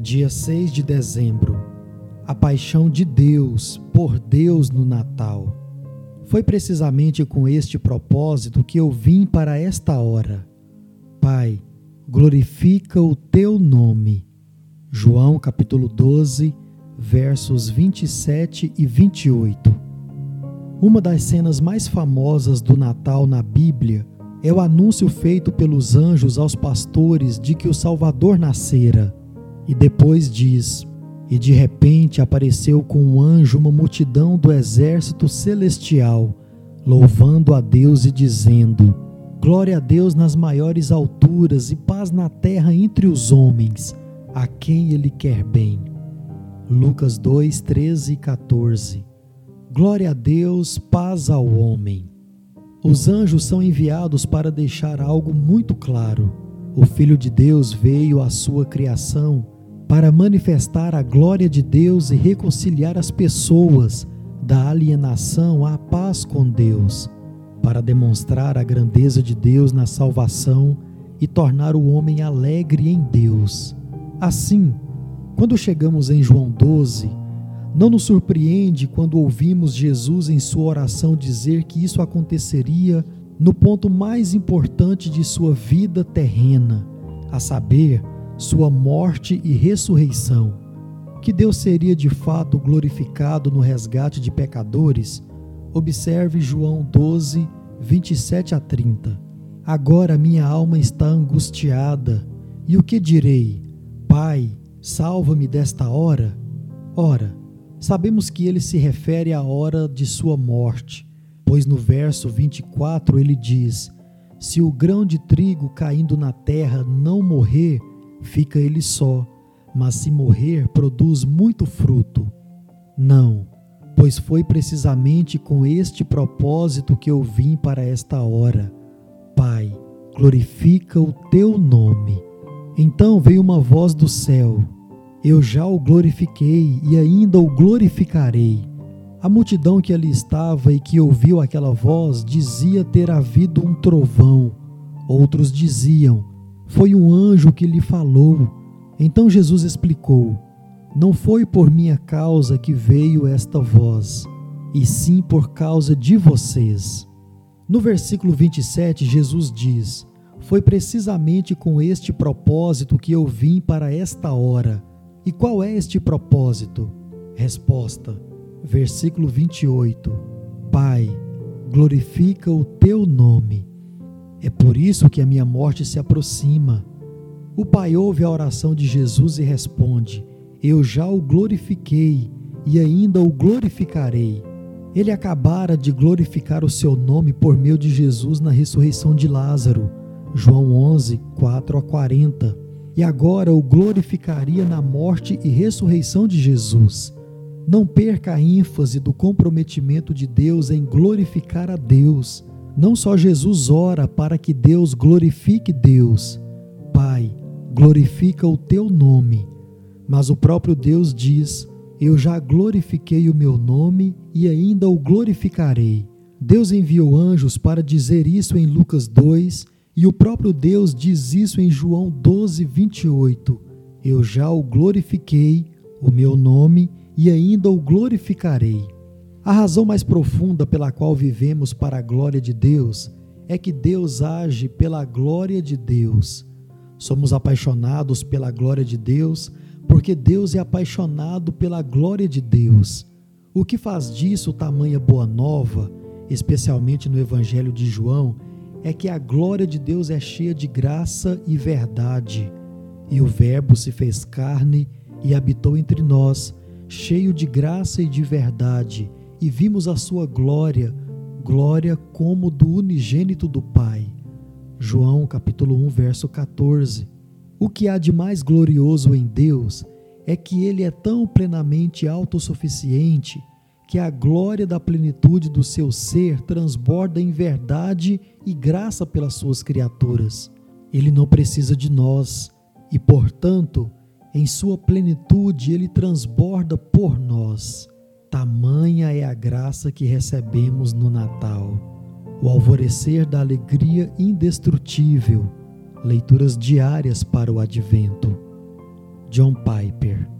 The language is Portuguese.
Dia 6 de dezembro. A paixão de Deus por Deus no Natal. Foi precisamente com este propósito que eu vim para esta hora. Pai, glorifica o teu nome. João capítulo 12, versos 27 e 28. Uma das cenas mais famosas do Natal na Bíblia é o anúncio feito pelos anjos aos pastores de que o Salvador nascera. E depois diz: E de repente apareceu com um anjo uma multidão do exército celestial, louvando a Deus e dizendo: Glória a Deus nas maiores alturas e paz na terra entre os homens, a quem Ele quer bem. Lucas 2, 13 e 14. Glória a Deus, paz ao homem. Os anjos são enviados para deixar algo muito claro. O Filho de Deus veio à sua criação para manifestar a glória de Deus e reconciliar as pessoas da alienação à paz com Deus, para demonstrar a grandeza de Deus na salvação e tornar o homem alegre em Deus. Assim, quando chegamos em João 12, não nos surpreende quando ouvimos Jesus em sua oração dizer que isso aconteceria no ponto mais importante de sua vida terrena, a saber, sua morte e ressurreição, que Deus seria de fato glorificado no resgate de pecadores, observe João 12, 27 a 30. Agora minha alma está angustiada, e o que direi? Pai, salva-me desta hora? Ora, sabemos que ele se refere à hora de sua morte, pois no verso 24 ele diz: Se o grão de trigo caindo na terra não morrer, fica ele só, mas se morrer, produz muito fruto. Não, pois foi precisamente com este propósito que eu vim para esta hora. Pai, glorifica o teu nome. Então veio uma voz do céu: Eu já o glorifiquei e ainda o glorificarei. A multidão que ali estava e que ouviu aquela voz dizia ter havido um trovão. Outros diziam: foi um anjo que lhe falou. Então Jesus explicou: Não foi por minha causa que veio esta voz, e sim por causa de vocês. No versículo 27, Jesus diz: Foi precisamente com este propósito que eu vim para esta hora. E qual é este propósito? Resposta: Versículo 28. Pai, glorifica o teu nome é por isso que a minha morte se aproxima. O Pai ouve a oração de Jesus e responde: Eu já o glorifiquei e ainda o glorificarei. Ele acabara de glorificar o seu nome por meio de Jesus na ressurreição de Lázaro. João 11, 4 a 40. E agora o glorificaria na morte e ressurreição de Jesus. Não perca a ênfase do comprometimento de Deus em glorificar a Deus não só Jesus ora para que Deus glorifique Deus, Pai, glorifica o teu nome, mas o próprio Deus diz: Eu já glorifiquei o meu nome e ainda o glorificarei. Deus enviou anjos para dizer isso em Lucas 2 e o próprio Deus diz isso em João 12, 28. Eu já o glorifiquei, o meu nome, e ainda o glorificarei. A razão mais profunda pela qual vivemos para a glória de Deus é que Deus age pela glória de Deus. Somos apaixonados pela glória de Deus porque Deus é apaixonado pela glória de Deus. O que faz disso tamanha boa nova, especialmente no Evangelho de João, é que a glória de Deus é cheia de graça e verdade. E o Verbo se fez carne e habitou entre nós, cheio de graça e de verdade e vimos a sua glória, glória como do unigênito do Pai. João capítulo 1, verso 14. O que há de mais glorioso em Deus é que ele é tão plenamente autossuficiente que a glória da plenitude do seu ser transborda em verdade e graça pelas suas criaturas. Ele não precisa de nós e, portanto, em sua plenitude ele transborda por nós. Tamanha é a graça que recebemos no Natal, o alvorecer da alegria indestrutível, leituras diárias para o advento. John Piper